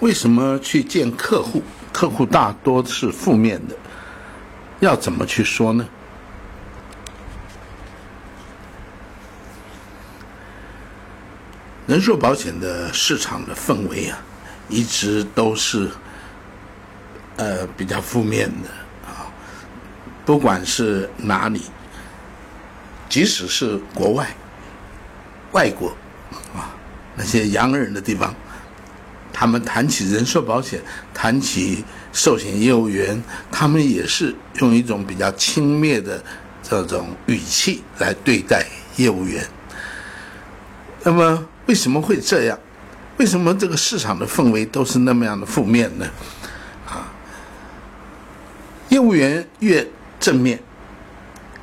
为什么去见客户？客户大多是负面的，要怎么去说呢？人寿保险的市场的氛围啊，一直都是呃比较负面的啊，不管是哪里，即使是国外、外国啊那些洋人的地方，他们谈起人寿保险，谈起寿险业务员，他们也是用一种比较轻蔑的这种语气来对待业务员。那么为什么会这样？为什么这个市场的氛围都是那么样的负面呢？啊，业务员越正面，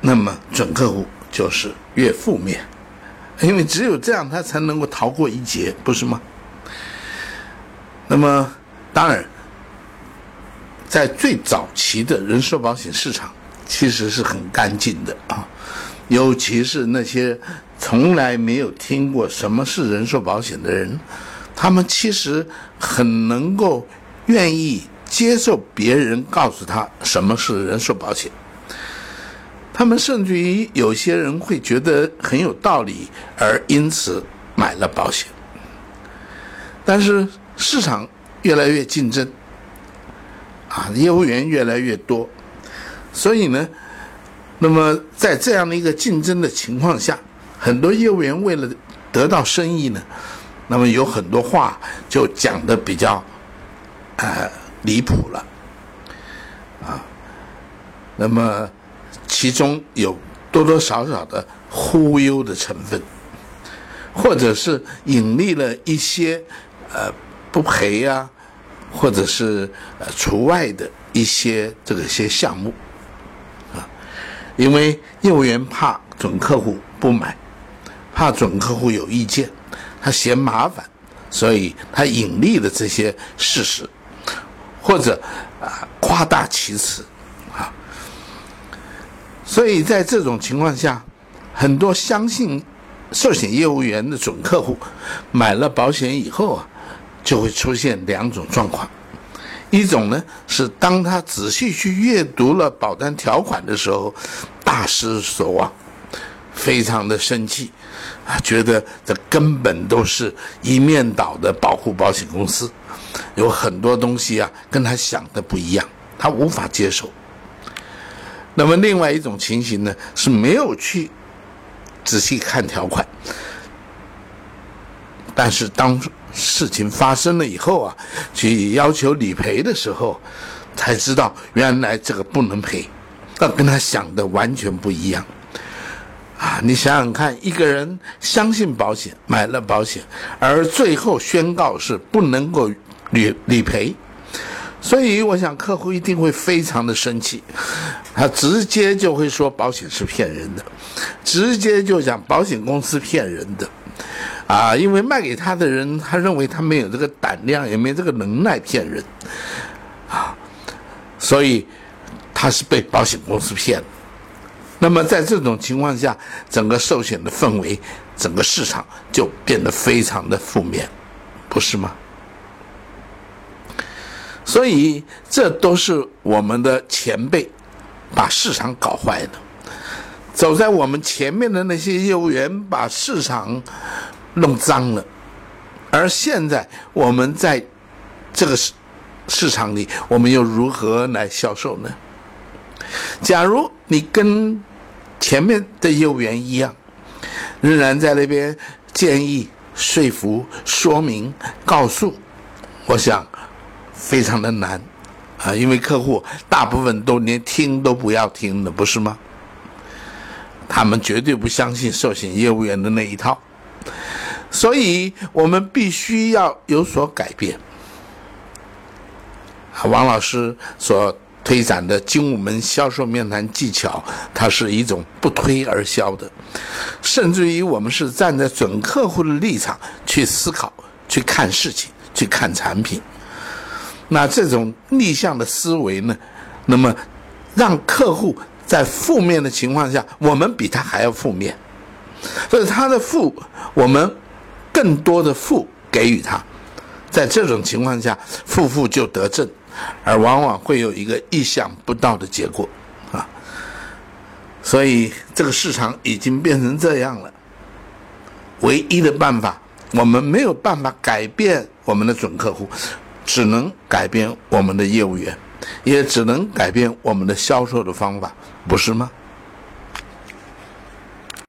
那么准客户就是越负面，因为只有这样，他才能够逃过一劫，不是吗？那么，当然，在最早期的人寿保险市场，其实是很干净的啊，尤其是那些。从来没有听过什么是人寿保险的人，他们其实很能够愿意接受别人告诉他什么是人寿保险。他们甚至于有些人会觉得很有道理，而因此买了保险。但是市场越来越竞争，啊，业务员越来越多，所以呢，那么在这样的一个竞争的情况下。很多业务员为了得到生意呢，那么有很多话就讲的比较，呃离谱了，啊，那么其中有多多少少的忽悠的成分，或者是隐匿了一些呃不赔呀，或者是呃除外的一些这个些项目，啊，因为业务员怕准客户不买。怕准客户有意见，他嫌麻烦，所以他隐匿了这些事实，或者啊夸大其词，啊，所以在这种情况下，很多相信寿险业务员的准客户买了保险以后啊，就会出现两种状况，一种呢是当他仔细去阅读了保单条款的时候，大失所望，非常的生气。啊，觉得这根本都是一面倒的保护保险公司，有很多东西啊跟他想的不一样，他无法接受。那么另外一种情形呢，是没有去仔细看条款，但是当事情发生了以后啊，去要求理赔的时候，才知道原来这个不能赔，那跟他想的完全不一样。啊，你想想看，一个人相信保险，买了保险，而最后宣告是不能够理理赔，所以我想客户一定会非常的生气，他直接就会说保险是骗人的，直接就讲保险公司骗人的，啊，因为卖给他的人，他认为他没有这个胆量，也没这个能耐骗人，啊，所以他是被保险公司骗。那么在这种情况下，整个寿险的氛围，整个市场就变得非常的负面，不是吗？所以这都是我们的前辈把市场搞坏的，走在我们前面的那些业务员把市场弄脏了，而现在我们在这个市市场里，我们又如何来销售呢？假如你跟前面的业务员一样，仍然在那边建议、说服、说明、告诉，我想非常的难啊，因为客户大部分都连听都不要听的，不是吗？他们绝对不相信寿险业务员的那一套，所以我们必须要有所改变。王老师所。推展的精武门销售面谈技巧，它是一种不推而销的，甚至于我们是站在准客户的立场去思考、去看事情、去看产品。那这种逆向的思维呢，那么让客户在负面的情况下，我们比他还要负面，所以他的负，我们更多的负给予他。在这种情况下，负负就得正，而往往会有一个意想不到的结果啊。所以这个市场已经变成这样了。唯一的办法，我们没有办法改变我们的准客户，只能改变我们的业务员，也只能改变我们的销售的方法，不是吗？